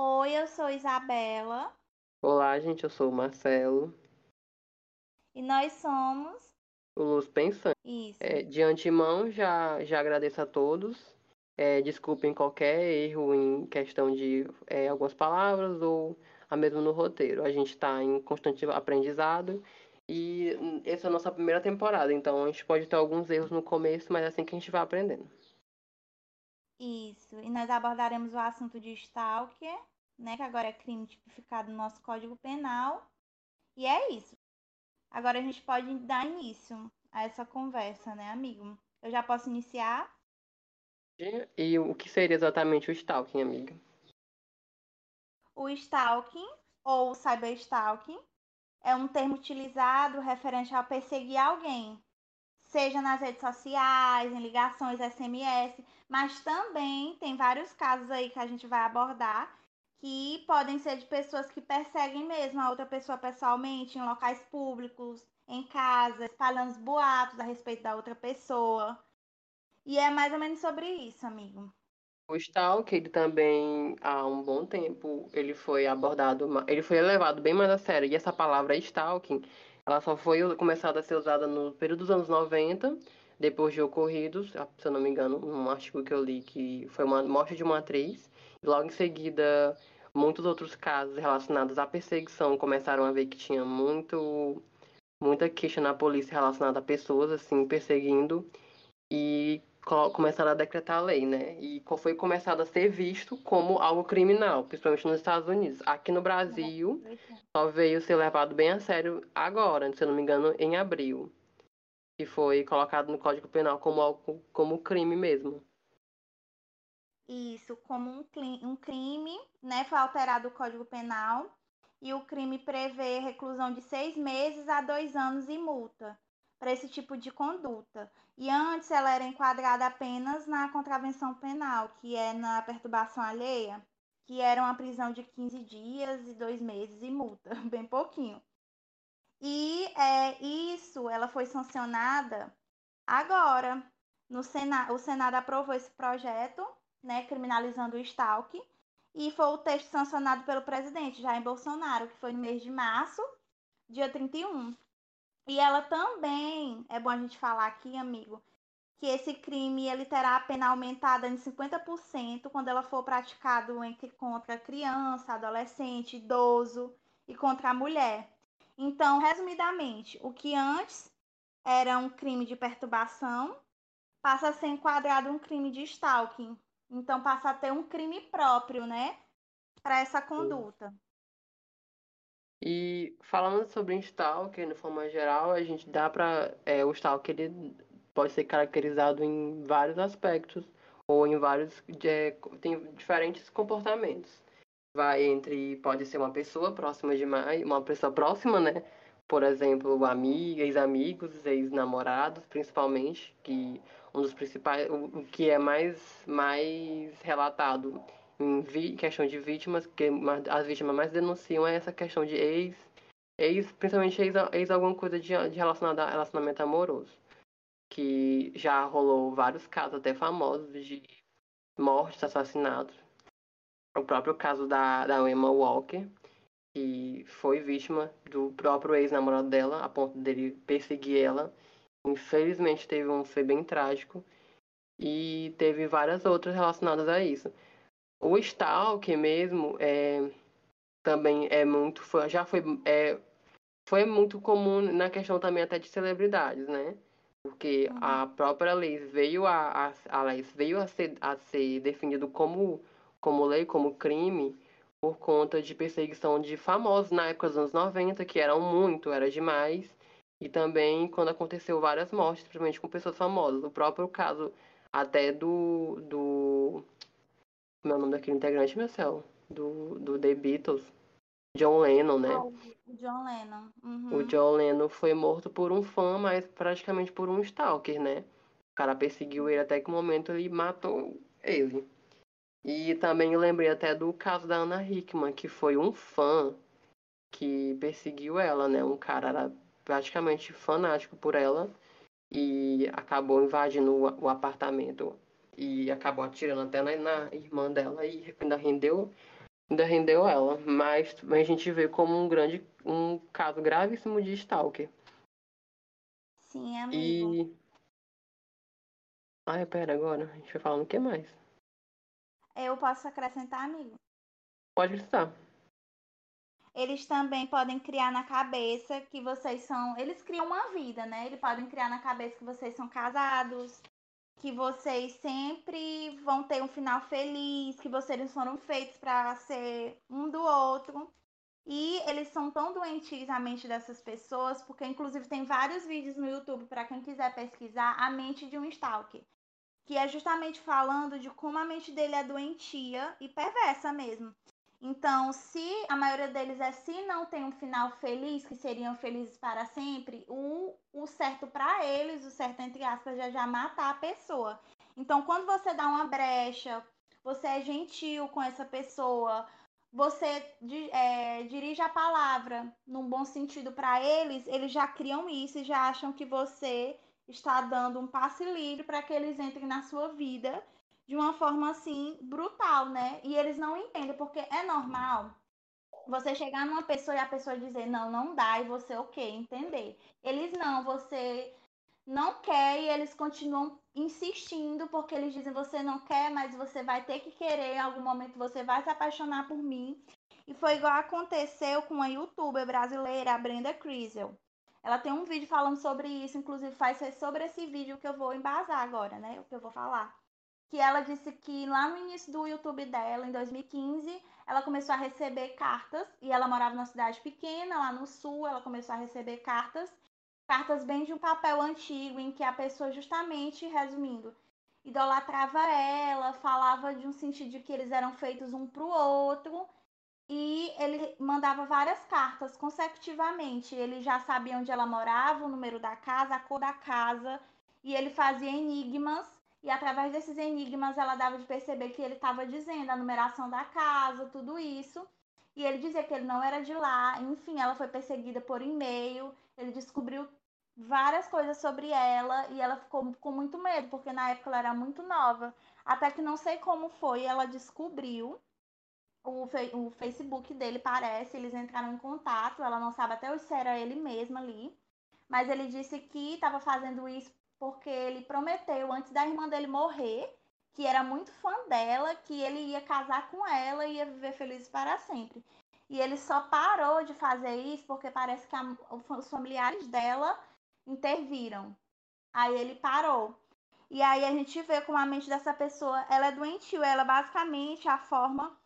Oi, eu sou Isabela Olá, gente, eu sou o Marcelo, e nós somos o Luz Pensante. isso. É, de antemão, já, já agradeço a todos. É, desculpem qualquer erro em questão de é, algumas palavras ou a mesmo no roteiro. A gente está em constante aprendizado e essa é a nossa primeira temporada, então a gente pode ter alguns erros no começo, mas é assim que a gente vai aprendendo. Isso. E nós abordaremos o assunto de stalker, né, que agora é crime tipificado no nosso Código Penal. E é isso. Agora a gente pode dar início a essa conversa, né, amigo? Eu já posso iniciar? E, o que seria exatamente o stalking, amiga? O stalking ou cyberstalking é um termo utilizado referente ao perseguir alguém, seja nas redes sociais, em ligações SMS, mas também tem vários casos aí que a gente vai abordar que podem ser de pessoas que perseguem mesmo a outra pessoa pessoalmente, em locais públicos, em casa, espalhando os boatos a respeito da outra pessoa. E é mais ou menos sobre isso, amigo. O Stalk, ele também, há um bom tempo, ele foi abordado, ele foi levado bem mais a sério. E essa palavra stalking, ela só foi começada a ser usada no período dos anos 90, depois de ocorridos, se eu não me engano, num artigo que eu li, que foi uma morte de uma atriz. E logo em seguida, muitos outros casos relacionados à perseguição começaram a ver que tinha muito, muita queixa na polícia relacionada a pessoas, assim, perseguindo. E começaram a decretar a lei, né? E foi começado a ser visto como algo criminal, principalmente nos Estados Unidos. Aqui no Brasil, só veio ser levado bem a sério agora, se eu não me engano, em abril. E foi colocado no Código Penal como algo como crime mesmo. Isso, como um, um crime, né? Foi alterado o Código Penal e o crime prevê reclusão de seis meses a dois anos e multa para esse tipo de conduta. E antes ela era enquadrada apenas na contravenção penal, que é na perturbação alheia, que era uma prisão de 15 dias e dois meses e multa, bem pouquinho. E é, isso, ela foi sancionada agora. No Sena, o Senado aprovou esse projeto, né, criminalizando o stalking, e foi o texto sancionado pelo presidente Jair Bolsonaro, que foi no mês de março, dia 31. E ela também, é bom a gente falar aqui, amigo, que esse crime ele terá a pena aumentada em 50% quando ela for praticado entre, contra criança, adolescente, idoso e contra a mulher. Então, resumidamente, o que antes era um crime de perturbação passa a ser enquadrado um crime de stalking. Então, passa a ter um crime próprio, né, para essa conduta. E falando sobre Stalker, de forma geral, a gente dá pra. É, o Stalker ele pode ser caracterizado em vários aspectos, ou em vários. é, tem diferentes comportamentos. Vai entre. Pode ser uma pessoa próxima demais, uma pessoa próxima, né? Por exemplo, amiga, ex-amigos, ex-namorados, principalmente, que um dos principais. O, o que é mais, mais relatado em vi- questão de vítimas, que as vítimas mais denunciam é essa questão de ex, ex principalmente ex, ex alguma coisa de, de relacionada a relacionamento amoroso. Que já rolou vários casos até famosos de mortes, assassinatos. O próprio caso da, da Emma Walker, que foi vítima do próprio ex-namorado dela, a ponto dele perseguir ela. Infelizmente teve um fim bem trágico. E teve várias outras relacionadas a isso. O Stalker mesmo é, também é muito. Já foi, é, foi muito comum na questão também até de celebridades, né? Porque a própria lei veio a, a, a lei veio a ser, a ser definido como, como lei, como crime, por conta de perseguição de famosos na época dos anos 90, que eram muito, era demais. E também quando aconteceu várias mortes, principalmente com pessoas famosas. O próprio caso até do. do como é o nome daquele integrante, meu céu? Do, do The Beatles, John Lennon, né? Ah, o John Lennon. Uhum. O John Lennon foi morto por um fã, mas praticamente por um stalker, né? O cara perseguiu ele até que o momento ele matou ele. E também lembrei até do caso da Ana Hickman, que foi um fã que perseguiu ela, né? Um cara era praticamente fanático por ela e acabou invadindo o apartamento e acabou atirando até na, na irmã dela e ainda rendeu ainda rendeu ela, mas a gente vê como um grande, um caso gravíssimo de stalker. Sim, amigo. E... Ai, pera, agora, a gente vai falando o que mais? Eu posso acrescentar, amigo? Pode acrescentar. Eles também podem criar na cabeça que vocês são. Eles criam uma vida, né? Eles podem criar na cabeça que vocês são casados, que vocês sempre vão ter um final feliz, que vocês foram feitos para ser um do outro. E eles são tão doentes a mente dessas pessoas, porque inclusive tem vários vídeos no YouTube para quem quiser pesquisar a mente de um stalker, que é justamente falando de como a mente dele é doentia e perversa mesmo. Então, se a maioria deles é se não tem um final feliz, que seriam felizes para sempre, o, o certo para eles, o certo entre aspas, é já matar a pessoa. Então, quando você dá uma brecha, você é gentil com essa pessoa, você é, dirige a palavra num bom sentido para eles, eles já criam isso e já acham que você está dando um passe livre para que eles entrem na sua vida de uma forma assim brutal, né? E eles não entendem, porque é normal você chegar numa pessoa e a pessoa dizer não, não dá, e você, ok, entender. Eles não, você não quer e eles continuam insistindo porque eles dizem você não quer, mas você vai ter que querer, em algum momento você vai se apaixonar por mim. E foi igual aconteceu com a youtuber brasileira, a Brenda Crisel. Ela tem um vídeo falando sobre isso, inclusive faz ser sobre esse vídeo que eu vou embasar agora, né? O que eu vou falar que ela disse que lá no início do YouTube dela, em 2015, ela começou a receber cartas e ela morava numa cidade pequena, lá no sul, ela começou a receber cartas, cartas bem de um papel antigo em que a pessoa justamente, resumindo, idolatrava ela, falava de um sentido de que eles eram feitos um para o outro e ele mandava várias cartas consecutivamente. Ele já sabia onde ela morava, o número da casa, a cor da casa e ele fazia enigmas e através desses enigmas ela dava de perceber que ele estava dizendo a numeração da casa, tudo isso. E ele dizia que ele não era de lá. Enfim, ela foi perseguida por e-mail. Ele descobriu várias coisas sobre ela e ela ficou com muito medo, porque na época ela era muito nova. Até que não sei como foi, ela descobriu o, o Facebook dele, parece. Eles entraram em contato. Ela não sabe até se era ele mesmo ali. Mas ele disse que estava fazendo isso porque ele prometeu antes da irmã dele morrer que era muito fã dela, que ele ia casar com ela e ia viver feliz para sempre. E ele só parou de fazer isso porque parece que a, os familiares dela interviram. Aí ele parou. E aí a gente vê como a mente dessa pessoa, ela é doentio, ela é basicamente a forma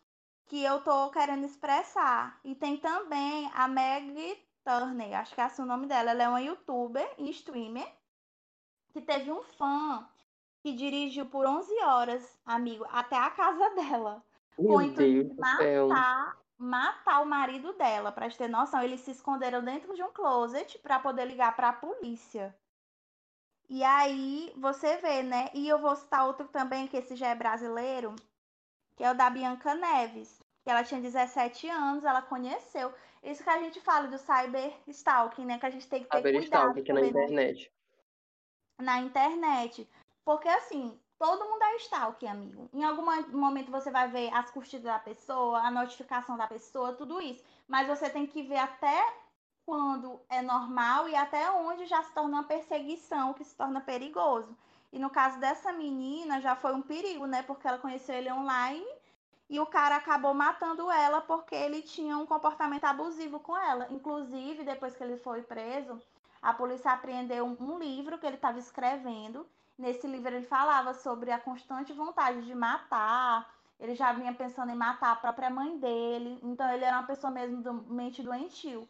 que eu tô querendo expressar. E tem também a Meg Turner, acho que é assim o nome dela, ela é uma youtuber e streamer que teve um fã que dirigiu por 11 horas, amigo, até a casa dela. com o intuito de matar, matar o marido dela. Pra ter noção, eles se esconderam dentro de um closet para poder ligar para a polícia. E aí você vê, né? E eu vou citar outro também, que esse já é brasileiro, que é o da Bianca Neves. Que ela tinha 17 anos, ela conheceu. Isso que a gente fala do cyber stalking, né? Que a gente tem que ter cyber cuidado. Cyber stalking, que é na internet na internet. Porque assim, todo mundo é stalker, amigo. Em algum momento você vai ver as curtidas da pessoa, a notificação da pessoa, tudo isso. Mas você tem que ver até quando é normal e até onde já se torna uma perseguição, que se torna perigoso. E no caso dessa menina, já foi um perigo, né? Porque ela conheceu ele online e o cara acabou matando ela porque ele tinha um comportamento abusivo com ela. Inclusive, depois que ele foi preso, a polícia apreendeu um, livro que ele estava escrevendo. Nesse livro ele falava sobre a constante vontade de matar. Ele já vinha pensando em matar a própria mãe dele. Então ele era uma pessoa mesmo do, mente doentio.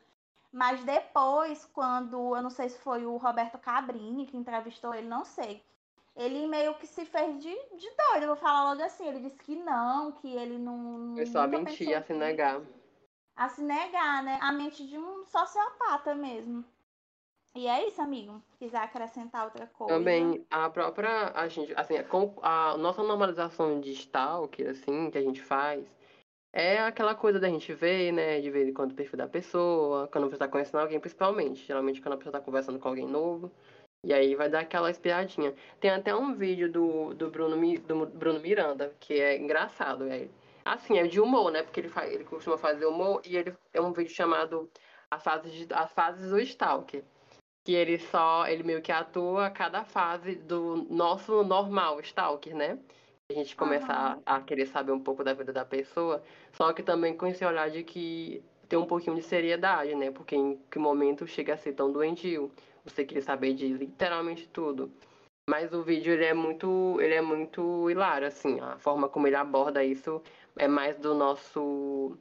Mas depois, quando eu não sei se foi o Roberto Cabrini que entrevistou ele, não sei. Ele meio que se fez de, de doido, eu vou falar logo assim. Ele disse que não, que ele não. Ele só mentia, a se negar. A se negar, né? A mente de um sociopata mesmo. E é isso, amigo. Se quiser acrescentar outra coisa. Também a própria, a gente, assim, a, nossa normalização de stalker, assim, que a gente faz, é aquela coisa da gente ver, né, de vez em quando o perfil da pessoa, quando você tá conhecendo alguém, principalmente. Geralmente quando a pessoa tá conversando com alguém novo. E aí vai dar aquela espiadinha. Tem até um vídeo do, do, Bruno, do Bruno Miranda, que é engraçado. É, Assim, é de humor, né? Porque ele, faz, ele costuma fazer humor e ele é um vídeo chamado As Fases, de, As Fases do Stalker. Que ele só, ele meio que atua cada fase do nosso normal Stalker, né? A gente começa a, a, querer saber um pouco da vida da pessoa, só que também com esse olhar de que tem um pouquinho de seriedade, né? Porque em que momento chega a ser tão doentio? Você queria saber de literalmente tudo. Mas o vídeo ele é muito, ele é muito hilário, assim, a forma como ele aborda isso é mais do nosso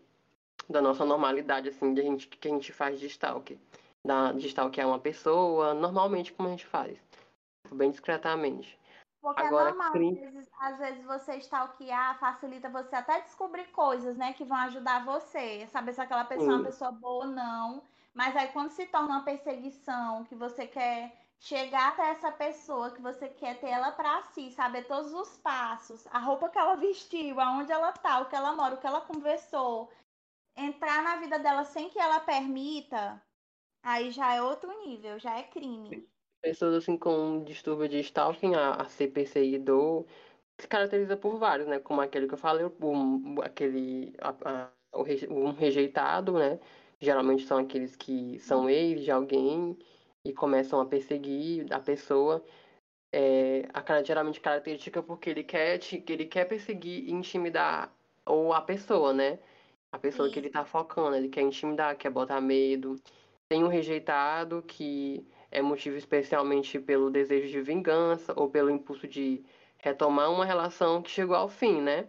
da nossa normalidade, assim, de a gente, que a gente faz de stalker. Da, de stalker uma pessoa, normalmente como a gente faz. Bem discretamente. Porque é Agora, é normal, às, vezes, às vezes você stalkear facilita você até descobrir coisas, né, que vão ajudar você. Saber se aquela pessoa Sim. é uma pessoa boa ou não. Mas aí quando se torna uma perseguição, que você quer chegar até essa pessoa que você quer ter ela para si, saber todos os passos, a roupa que ela vestiu, aonde ela tá, o que ela mora, o que ela conversou, entrar na vida dela sem que ela permita, aí já é outro nível, já é crime. Pessoas assim com distúrbio de stalking a, a ser perseguidor se caracteriza por vários, né? Como aquele que eu falei, o, aquele a, a, o, um rejeitado, né? Geralmente são aqueles que são ex de alguém e começam a perseguir a pessoa. É, a geralmente característica porque ele quer, te, ele quer perseguir e intimidar ou a pessoa, né? A pessoa Sim. que ele tá focando, ele quer intimidar, quer botar medo. Tem um rejeitado que é motivo especialmente pelo desejo de vingança ou pelo impulso de retomar uma relação que chegou ao fim, né?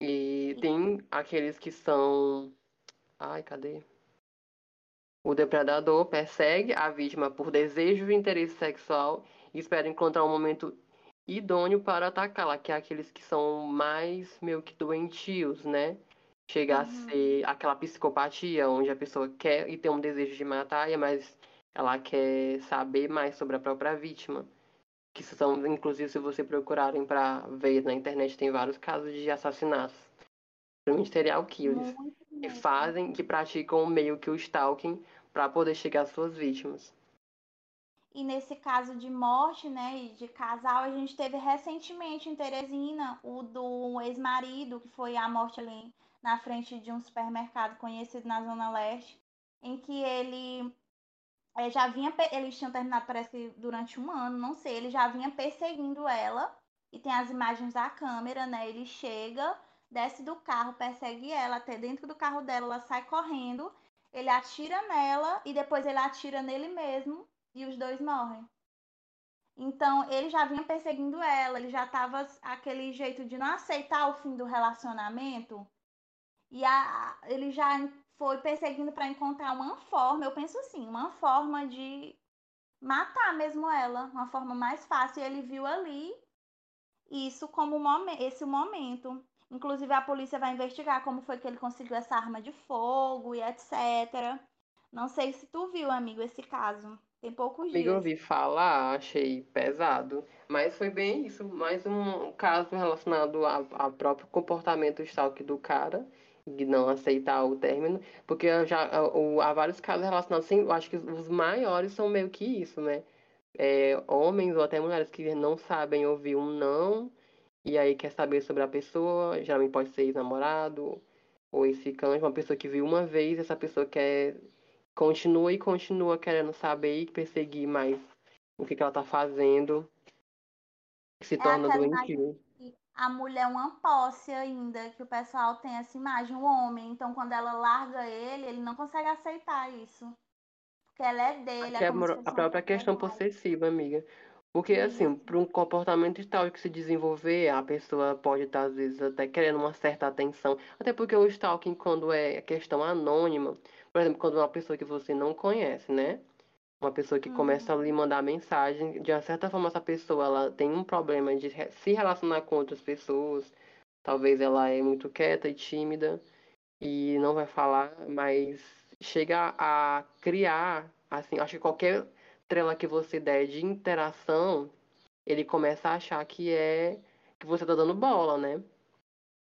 E tem aqueles que são. Ai, cadê? O depredador persegue a vítima por desejo e interesse sexual e espera encontrar um momento idôneo para atacá-la, que é aqueles que são mais meio que doentios, né? Chega uhum. a ser aquela psicopatia onde a pessoa quer e tem um desejo de matar, mas ela quer saber mais sobre a própria vítima. Que são, inclusive, se você procurarem para ver na internet, tem vários casos de assassinatos. Principalmente serial killers. Que fazem, que praticam meio que o stalking para poder chegar às suas vítimas. E nesse caso de morte, né, e de casal, a gente teve recentemente em Teresina o do ex-marido, que foi a morte ali na frente de um supermercado conhecido na Zona Leste, em que ele é, já vinha, eles tinham terminado, parece que durante um ano, não sei, ele já vinha perseguindo ela, e tem as imagens da câmera, né, ele chega, desce do carro, persegue ela, até dentro do carro dela, ela sai correndo, ele atira nela e depois ele atira nele mesmo e os dois morrem. Então ele já vinha perseguindo ela, ele já estava aquele jeito de não aceitar o fim do relacionamento. E a, ele já foi perseguindo para encontrar uma forma, eu penso assim, uma forma de matar mesmo ela, uma forma mais fácil. E ele viu ali isso como esse momento. Inclusive, a polícia vai investigar como foi que ele conseguiu essa arma de fogo e etc. Não sei se tu viu, amigo, esse caso. Tem poucos dias. Eu ouvi falar, achei pesado. Mas foi bem isso. Mais um caso relacionado ao próprio comportamento stalk do cara. De não aceitar o término. Porque já há vários casos relacionados. Assim, eu acho que os maiores são meio que isso, né? É, homens ou até mulheres que não sabem ouvir um não e aí quer saber sobre a pessoa, geralmente pode ser ex-namorado ou ex-ficante, uma pessoa que viu uma vez, essa pessoa quer continua e continua querendo saber e perseguir mais o que, que ela tá fazendo, se é torna doentio. A mulher é uma posse ainda, que o pessoal tem essa imagem, o homem. Então, quando ela larga ele, ele não consegue aceitar isso. Porque ela é dele. É, é a própria questão possessiva, amiga. Porque, assim, para um comportamento tal que se desenvolver, a pessoa pode estar, às vezes, até querendo uma certa atenção. Até porque o stalking, quando é questão anônima, por exemplo, quando uma pessoa que você não conhece, né? Uma pessoa que uhum. começa a lhe mandar mensagem, de uma certa forma, essa pessoa ela tem um problema de se relacionar com outras pessoas. Talvez ela é muito quieta e tímida e não vai falar, mas chega a criar, assim, acho que qualquer trela que você der de interação, ele começa a achar que é que você tá dando bola, né?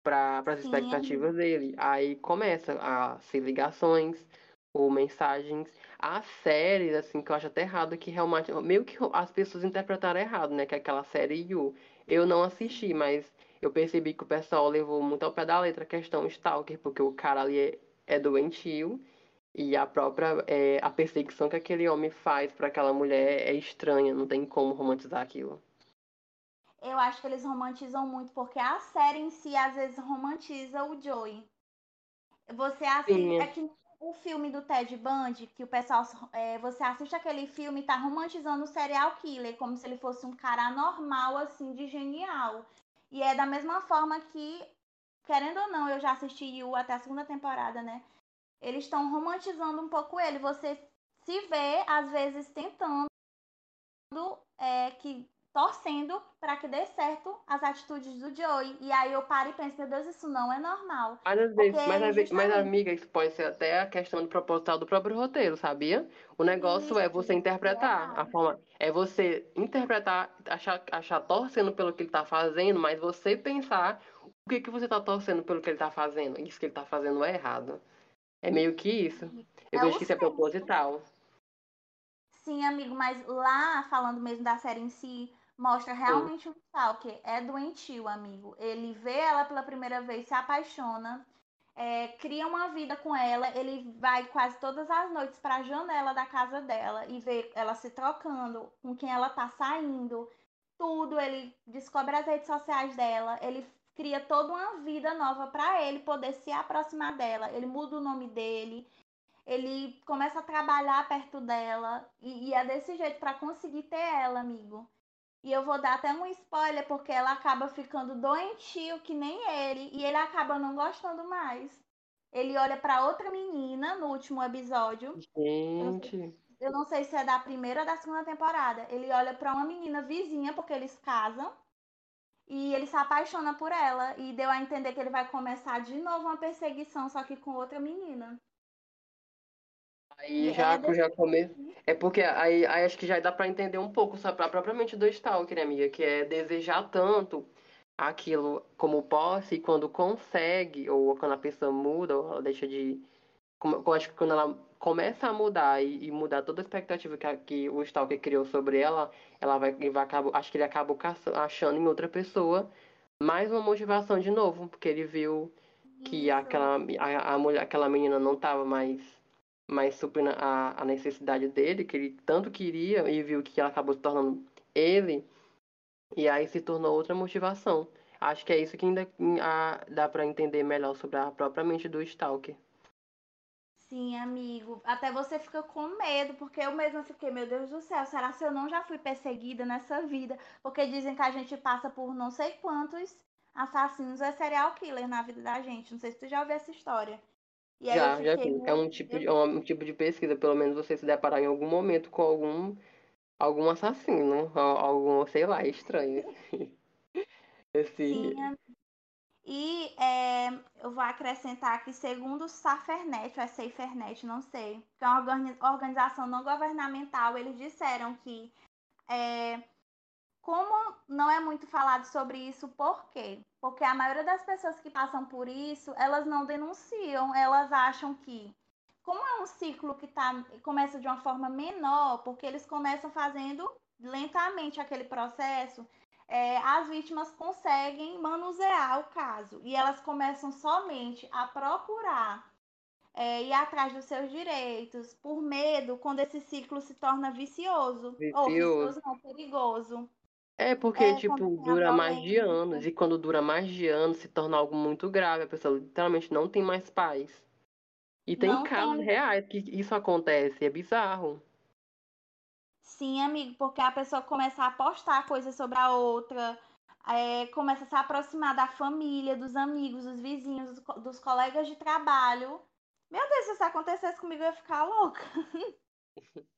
Para as expectativas dele. Aí começa a ser ligações ou mensagens. Há séries, assim, que eu acho até errado que realmente. Meio que as pessoas interpretaram errado, né? Que é aquela série You. Eu não assisti, mas eu percebi que o pessoal levou muito ao pé da letra a questão stalker, porque o cara ali é, é doentio e a própria é, a perseguição que aquele homem faz para aquela mulher é estranha, não tem como romantizar aquilo. Eu acho que eles romantizam muito, porque a série em si às vezes romantiza o Joey. Você assiste. Sim. É que o filme do Ted Bundy, que o pessoal. É, você assiste aquele filme e tá romantizando o serial killer, como se ele fosse um cara anormal, assim, de genial. E é da mesma forma que, querendo ou não, eu já assisti o até a segunda temporada, né? Eles estão romantizando um pouco ele. Você se vê, às vezes, tentando é, que torcendo para que dê certo as atitudes do Joey. E aí eu paro e penso, meu Deus, isso não é normal. Mas às vezes, mas, vezes, mas amiga, isso pode ser até a questão do proposital do próprio roteiro, sabia? O negócio isso, é você interpretar. É a forma é você interpretar, achar, achar torcendo pelo que ele tá fazendo, mas você pensar o que, que você tá torcendo pelo que ele tá fazendo. Isso que ele tá fazendo é errado. É meio que isso. Eu é vejo que isso é proposital. Sim, amigo, mas lá, falando mesmo da série em si, Mostra realmente um stalker. É doentio, amigo. Ele vê ela pela primeira vez, se apaixona, é, cria uma vida com ela. Ele vai quase todas as noites para a janela da casa dela e vê ela se trocando, com quem ela tá saindo, tudo. Ele descobre as redes sociais dela. Ele cria toda uma vida nova para ele poder se aproximar dela. Ele muda o nome dele. Ele começa a trabalhar perto dela e, e é desse jeito para conseguir ter ela, amigo. E eu vou dar até um spoiler, porque ela acaba ficando doentio que nem ele, e ele acaba não gostando mais. Ele olha para outra menina no último episódio. Gente. Eu não sei se é da primeira ou da segunda temporada. Ele olha para uma menina vizinha, porque eles casam. E ele se apaixona por ela. E deu a entender que ele vai começar de novo uma perseguição, só que com outra menina. Aí já, é já começo. É porque aí, aí acho que já dá para entender um pouco só pra, propriamente do Stalker, né, amiga? Que é desejar tanto aquilo como posse e quando consegue, ou quando a pessoa muda, ou ela deixa de. Eu acho que quando ela começa a mudar e, e mudar toda a expectativa que, que o Stalker criou sobre ela, ela vai, vai acabar, acho que ele acaba achando em outra pessoa mais uma motivação de novo, porque ele viu que aquela, a, a mulher, aquela menina não estava mais mas suprindo a, a necessidade dele, que ele tanto queria e viu que ela acabou se tornando ele, e aí se tornou outra motivação. Acho que é isso que ainda a, dá para entender melhor sobre a própria mente do Stalker. Sim, amigo. Até você fica com medo, porque eu mesma fiquei, meu Deus do céu, será que eu não já fui perseguida nessa vida? Porque dizem que a gente passa por não sei quantos assassinos é serial killer na vida da gente. Não sei se tu já ouviu essa história. E já, já vi. É um tipo, de, é um tipo de pesquisa, pelo menos você se deparar em algum momento com algum, algum assassino, algum, sei lá, estranho. Esse... Sim, e é, eu vou acrescentar que, segundo o Safernet, ou é SaferNet, não sei, que é uma organização não governamental, eles disseram que é, como não é muito falado sobre isso, por quê? Porque a maioria das pessoas que passam por isso, elas não denunciam, elas acham que, como é um ciclo que tá, começa de uma forma menor, porque eles começam fazendo lentamente aquele processo, é, as vítimas conseguem manusear o caso e elas começam somente a procurar é, ir atrás dos seus direitos por medo quando esse ciclo se torna vicioso, vicioso. ou vicioso não, perigoso. É porque, É, tipo, dura mais de anos. E quando dura mais de anos, se torna algo muito grave. A pessoa literalmente não tem mais paz. E tem Não casos tem. reais que isso acontece. É bizarro. Sim, amigo, porque a pessoa começa a apostar coisas sobre a outra, é, começa a se aproximar da família, dos amigos, dos vizinhos, dos, colegas de trabalho. Meu Deus, se isso acontecesse comigo, eu ia ficar louca.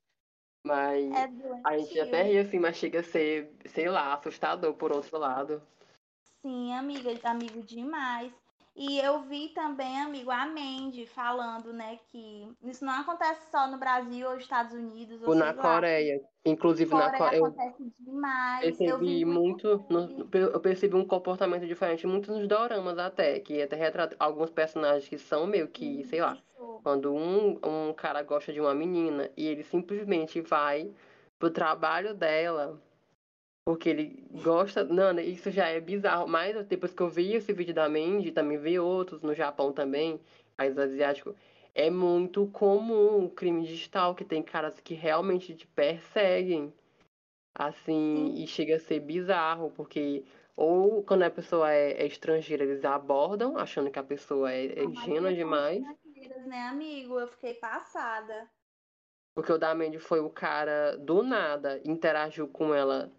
Mas é a gente até ri assim, mas chega a ser, sei lá, assustador por outro lado. Sim, amiga, amigo demais. E eu vi também, amigo, a Mandy falando, né, que isso não acontece só no Brasil ou Estados Unidos. Ou, na Coreia. Inclusive Coreia na Coreia. acontece demais. Percebi eu vi muito. No, eu percebi um comportamento diferente, muito nos doramas até, que até retrata alguns personagens que são meio que, sei lá, quando um, um cara gosta de uma menina e ele simplesmente vai pro trabalho dela Porque ele gosta. Não, isso já é bizarro. Mas depois que eu vi esse vídeo da Mandy, também vi outros no Japão também, país asiático, é muito comum o crime digital, que tem caras que realmente te perseguem. Assim, Sim. e chega a ser bizarro, porque ou quando a pessoa é, é estrangeira, eles abordam, achando que a pessoa é, é ingênua demais. Né, amigo? Eu fiquei passada. Porque o da Mandy foi o cara do nada, interagiu com ela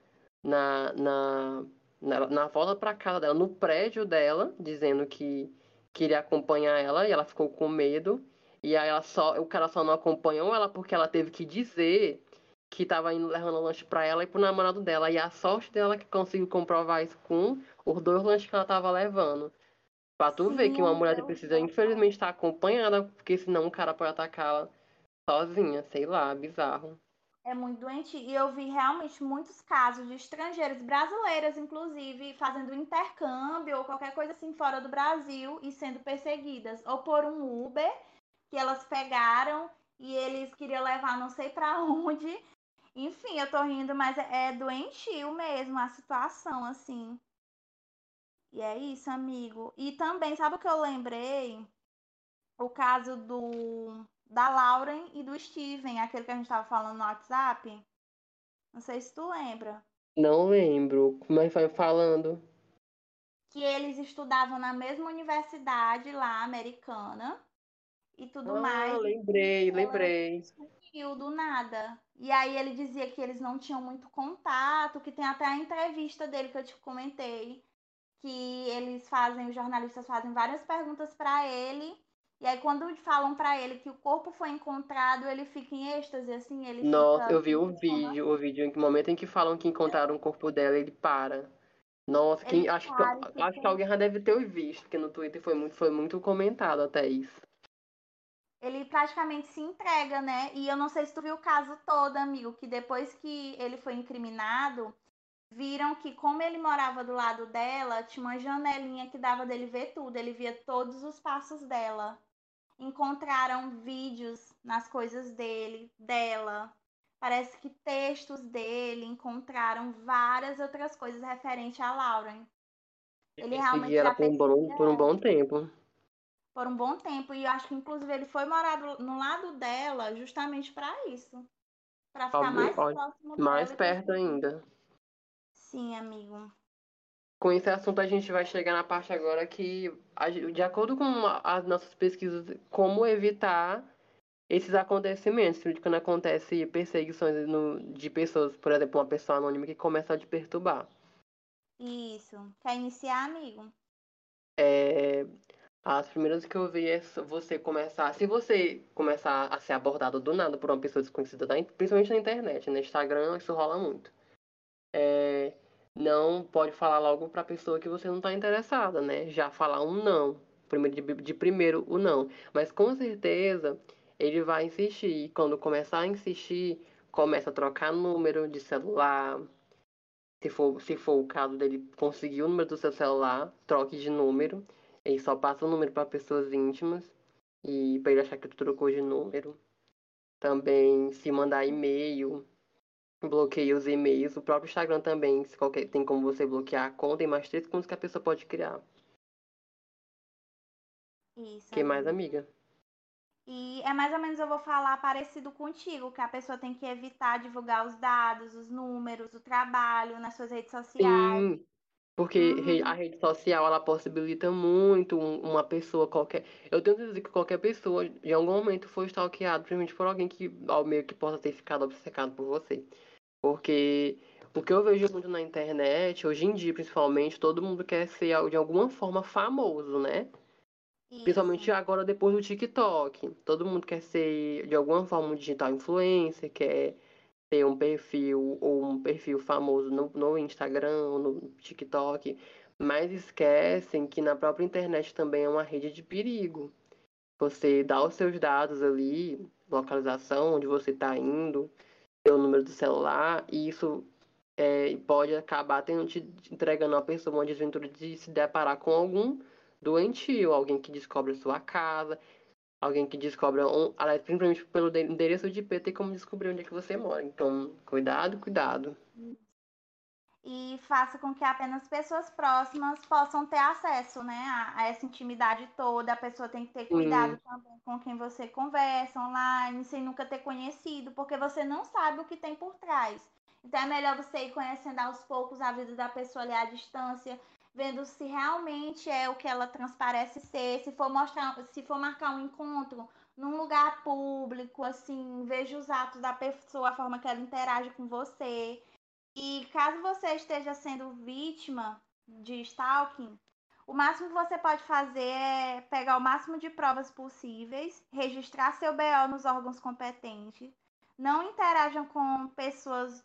na, na, na, na volta para casa dela, no prédio dela, dizendo que queria acompanhar ela e ela ficou com medo. E aí ela só, o cara só não acompanhou ela porque ela teve que dizer que estava indo levando lanche para ela e pro namorado dela. E a sorte dela é que conseguiu comprovar isso com os dois lanches que ela estava levando. Pra tu Sim, ver que uma mulher precisa, infelizmente, estar acompanhada, porque senão o cara pode atacá-la sozinha, sei lá, bizarro é muito doente. E eu vi realmente muitos casos de estrangeiros, brasileiras inclusive, fazendo intercâmbio ou qualquer coisa assim fora do Brasil e sendo perseguidas. Ou por um Uber que elas pegaram e eles queriam levar não sei para onde. Enfim, eu tô rindo, mas é doentio mesmo a situação, assim. E é isso, amigo. E também, sabe o que eu lembrei? O caso do da Lauren e do Steven, aquele que a gente estava falando no WhatsApp. Não sei se tu lembra. Não lembro. Como é que foi falando? Que eles estudavam na mesma universidade lá, americana. E tudo ah, mais. lembrei, lembrei. Sumiu do nada. E aí ele dizia que eles não tinham muito contato, que tem até a entrevista dele que eu te comentei. Que eles fazem, os jornalistas fazem várias perguntas para ele e aí, quando falam para ele que o corpo foi encontrado, ele fica em êxtase, assim, ele Nossa, eu vi o vídeo, o vídeo, em que momento em que falam que encontraram o corpo dela, ele para. Nossa, quem, acho, que, acho que alguém já deve ter visto, porque no Twitter foi muito, foi muito comentado até isso. Ele praticamente se entrega, né? E eu não sei se tu viu o caso todo, amigo, que depois que ele foi incriminado, viram que como ele morava do lado dela, tinha uma janelinha que dava dele ver tudo, ele via todos os passos dela encontraram vídeos nas coisas dele, dela. Parece que textos dele, encontraram várias outras coisas referentes a Lauren. Ele realmente ela por um, bom, por um bom tempo. Por um bom tempo. E eu acho que, inclusive, ele foi morar no lado dela justamente para isso. Para ficar mais próximo Mais perto ainda. Sim, amigo com esse assunto a gente vai chegar na parte agora que, de acordo com as nossas pesquisas, como evitar esses acontecimentos, quando acontece perseguições de pessoas, por exemplo, uma pessoa anônima que começa a te perturbar. Isso. Quer iniciar, amigo? É, as primeiras que eu vi é você começar. Se você começar a ser abordado do nada por uma pessoa desconhecida, principalmente na internet, no Instagram, isso rola muito. É, não pode falar logo para a pessoa que você não está interessada, né? Já falar um não, primeiro de, primeiro o não. Mas com certeza ele vai insistir. Quando começar a insistir, começa a trocar número de celular. Se for, se for o caso dele conseguir o número do seu celular, troque de número. Ele só passa o número para pessoas íntimas e para ele achar que tu trocou de número. Também se mandar e-mail bloqueia os e-mails. O próprio Instagram também, se qualquer, tem como você bloquear a conta e mais três contas que a pessoa pode criar. Isso. que mais, amiga? E é mais ou menos eu vou falar parecido contigo, que a pessoa tem que evitar divulgar os dados, os números, o trabalho nas suas redes sociais. Sim, porque uhum. a rede social ela possibilita muito uma pessoa qualquer. Eu tenho certeza que qualquer pessoa, em algum momento, foi stalkeado, principalmente por alguém que ao meio que possa ter ficado obcecado por você. Porque o que eu vejo muito na internet, hoje em dia principalmente, todo mundo quer ser de alguma forma famoso, né? Isso. Principalmente agora depois do TikTok. Todo mundo quer ser de alguma forma um digital influencer, quer ter um perfil ou um perfil famoso no, no Instagram, no TikTok, mas esquecem que na própria internet também é uma rede de perigo. Você dá os seus dados ali, localização, onde você está indo, seu número do celular, e isso é, pode acabar tendo, te entregando a pessoa uma desventura de se deparar com algum doentio, alguém que descobre a sua casa, alguém que descobre, um, aliás, principalmente pelo endereço de IP, tem como descobrir onde é que você mora. Então, cuidado, cuidado. E faça com que apenas pessoas próximas possam ter acesso, né, a, a essa intimidade toda. A pessoa tem que ter cuidado Sim. também com quem você conversa online, sem nunca ter conhecido, porque você não sabe o que tem por trás. Então é melhor você ir conhecendo aos poucos a vida da pessoa ali à distância, vendo se realmente é o que ela transparece ser, se for mostrar, se for marcar um encontro num lugar público, assim, veja os atos da pessoa, a forma que ela interage com você. E caso você esteja sendo vítima de stalking, o máximo que você pode fazer é pegar o máximo de provas possíveis, registrar seu BO nos órgãos competentes, não interajam com pessoas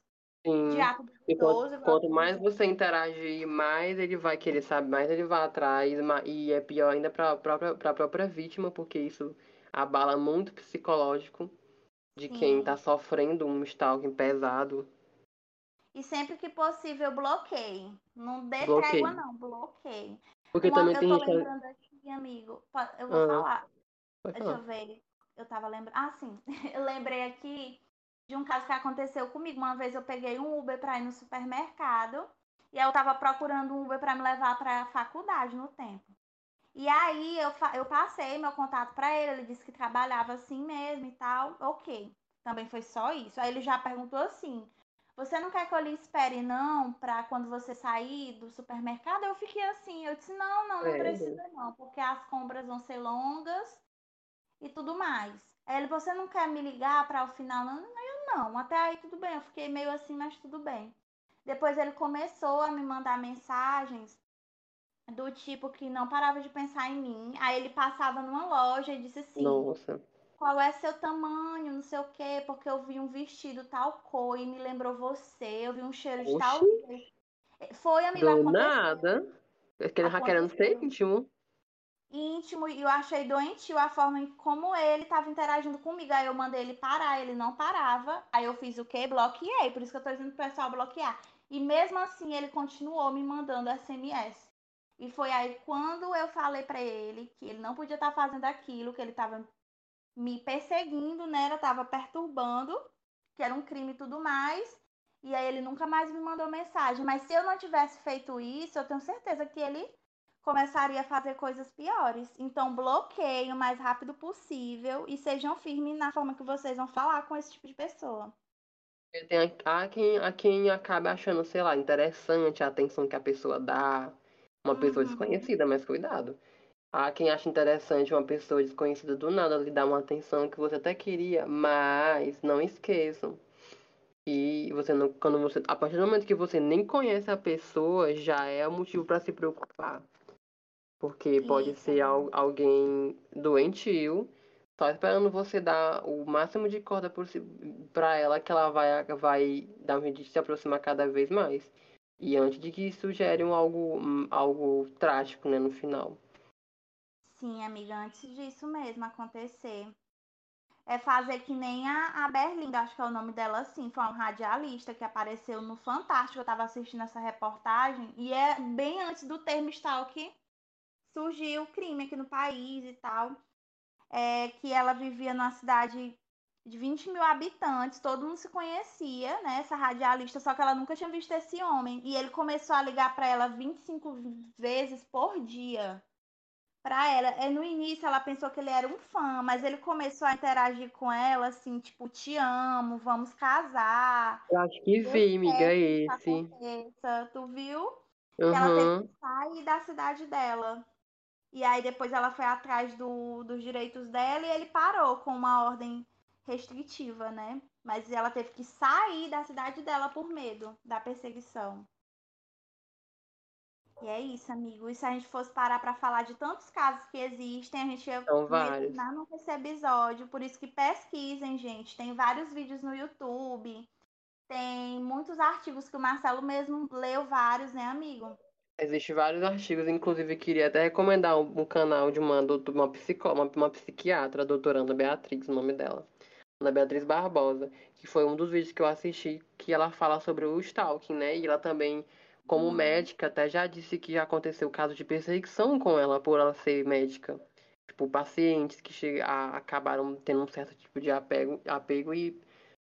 de Sim. ato E duvidoso, quanto, quanto mais você interagir, mais ele vai querer saber, mais ele vai atrás, e é pior ainda para a própria, pra própria vítima, porque isso abala muito o psicológico de quem sim. está sofrendo um stalking pesado. E sempre que possível, bloqueie. Não dê Bloqueie. trégua, não, bloqueie. Porque Uma- também eu tem tô gente que. lembrando aqui, amigo. Eu vou Ah, falar. pode Deixa eu falar. ver. Eu tava lembrando. Ah, sim. Eu lembrei aqui de um caso que aconteceu comigo. Uma vez eu peguei um Uber pra ir no supermercado. E aí eu tava procurando um Uber pra me levar pra faculdade no tempo. E aí eu, eu passei meu contato pra ele. Ele disse que trabalhava assim mesmo e tal. Ok. Também foi só isso. Aí ele já perguntou assim: Você não quer que eu lhe espere, não, pra quando você sair do supermercado? Eu fiquei assim. Eu disse: Não, não, não É, precisa não, porque as compras vão ser longas e tudo mais. Aí ele, você não quer me ligar para o final? Não, eu não. Até aí tudo bem. Eu fiquei meio assim, mas tudo bem. Depois ele começou a me mandar mensagens do tipo que não parava de pensar em mim. Aí ele passava numa loja e disse assim: Nossa. Qual é seu tamanho, não sei o quê, porque eu vi um vestido tal cor e me lembrou você, eu vi um cheiro de tal Oxi, jeito. Foi, amigo, do nada. É que ele tá querendo ser íntimo. íntimo e eu achei doentio a forma em como ele estava interagindo comigo. Aí eu mandei ele parar, ele não parava. Aí eu fiz o quê? Bloqueei. Por isso que eu tô dizendo pro pessoal bloquear. E mesmo assim ele continuou me mandando SMS. E foi aí quando eu falei pra ele que ele não podia estar fazendo aquilo, que ele tava me perseguindo, né? Eu tava perturbando, que era um crime e tudo mais. E aí ele nunca mais me mandou mensagem. Mas se eu não tivesse feito isso, eu tenho certeza que ele começaria a fazer coisas piores. Então, bloqueiem o mais rápido possível e sejam firmes na forma que vocês vão falar com esse tipo de pessoa. Tem a, a quem, a quem acaba achando, sei lá, interessante a atenção que a pessoa dá. Uma pessoa Uhum. desconhecida, mas cuidado. Há quem acha interessante uma pessoa desconhecida do nada lhe dar uma atenção que você até queria, mas não esqueçam. E você não, quando você, a partir do momento que você nem conhece a pessoa, já é um motivo para se preocupar. Porque pode Isso, ser al- alguém doentio, só esperando você dar o máximo de corda para ela que ela vai, vai dar um jeito de se aproximar cada vez mais. E antes de que isso gere um algo, um, algo trágico, né, no final. Sim, amiga, antes disso mesmo acontecer. É fazer que nem a, a Berlinda, acho que é o nome dela assim, foi uma radialista que apareceu no Fantástico, eu tava assistindo essa reportagem, e é bem antes do termo stalk surgiu o crime aqui no país e tal. É, que ela vivia numa cidade de 20 mil habitantes, todo mundo se conhecia, né? Essa radialista, só que ela nunca tinha visto esse homem. E ele começou a ligar para ela 25 vezes por dia. Pra ela, é, no início ela pensou que ele era um fã, mas ele começou a interagir com ela assim, tipo, te amo, vamos casar. Eu acho que Eu vi, amiga, esse. aconteça. Tu viu? Que ela teve que sair da cidade dela. E aí depois ela foi atrás do, dos direitos dela e ele parou com uma ordem restritiva, né? Mas ela teve que sair da cidade dela por medo da perseguição. E é isso, amigo. E se a gente fosse parar para falar de tantos casos que existem, a gente ia São terminar esse episódio. Por isso que pesquisem, gente. Tem vários vídeos no YouTube. Tem muitos artigos que o Marcelo mesmo leu vários, né, amigo? Existem vários artigos, inclusive queria até recomendar um, um canal de uma, uma, psicó, uma, uma psiquiatra, a doutora Ana Beatrix, o nome dela. Ana Beatriz Barbosa, que foi um dos vídeos que eu assisti que ela fala sobre o stalking, né? E ela também, como Uhum. médica, até já disse que já aconteceu caso de perseguição com ela por ela ser médica. Tipo, pacientes que chega, a, acabaram tendo um certo tipo de apego, apego e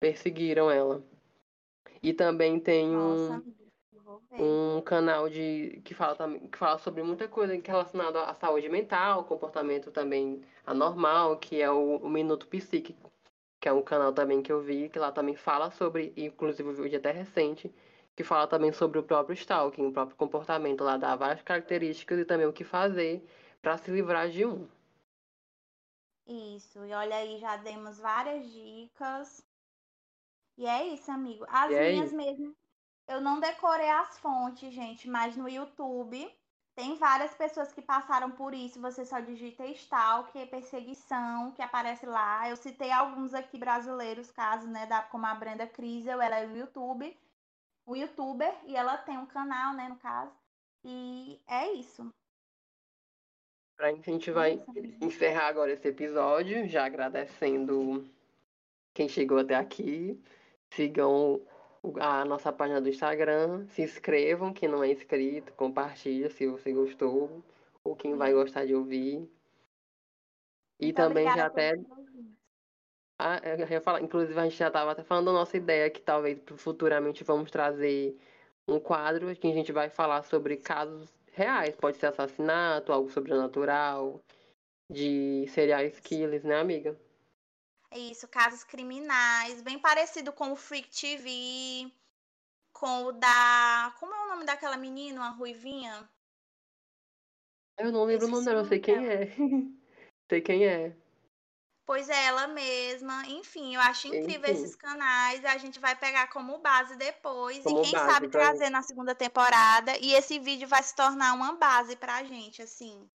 perseguiram ela. E também tem Nossa, um, um canal de que fala que fala sobre muita coisa relacionada à saúde mental, comportamento também anormal, que é o, o Minuto Psíquico, que é um canal também que eu vi que lá também fala sobre, inclusive um vídeo até recente, que fala também sobre o próprio stalking, o próprio comportamento lá dá várias características e também o que fazer para se livrar de um. Isso, e olha aí, já demos várias dicas. E é isso, amigo. As E é minhas isso. mesmo, eu não decorei as fontes, gente, mas no YouTube tem várias pessoas que passaram por isso. Você só digita stalker, perseguição, que aparece lá. Eu citei alguns aqui brasileiros, casos, né, da, como a Brenda Kriesel, ela é o YouTube, o youtuber, e ela tem um canal, né, no caso. E é isso. Pra gente, a gente É vai amigo. encerrar agora esse episódio, já agradecendo quem chegou até aqui. Sigam a nossa página do Instagram, se inscrevam, quem não é inscrito, compartilha se você gostou, ou quem vai gostar de ouvir. E Muito também já até. Ah, eu ia falar, inclusive a gente já estava até falando da nossa ideia que talvez futuramente vamos trazer um quadro que a gente vai falar sobre casos reais, pode ser assassinato, algo sobrenatural, de serial killers, né, amiga? É Isso, casos criminais, bem parecido com o Freak TV, com o da. Como é o nome daquela menina, uma ruivinha? Eu não lembro o nome dela, eu sei nome quem é. sei quem é. Pois é, ela mesma. Enfim, eu acho incrível Enfim. esses canais. A gente vai pegar como base depois. Como e quem base sabe trazer na segunda temporada. E esse vídeo vai se tornar uma base pra gente, assim.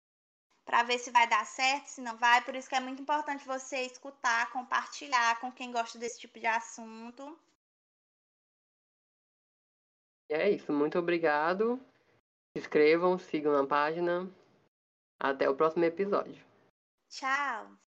Pra ver se vai dar certo, se não vai. Por isso que é muito importante você escutar, compartilhar com quem gosta desse tipo de assunto. E é isso, muito obrigado. Se inscrevam, sigam na página. Até o próximo episódio. Tchau!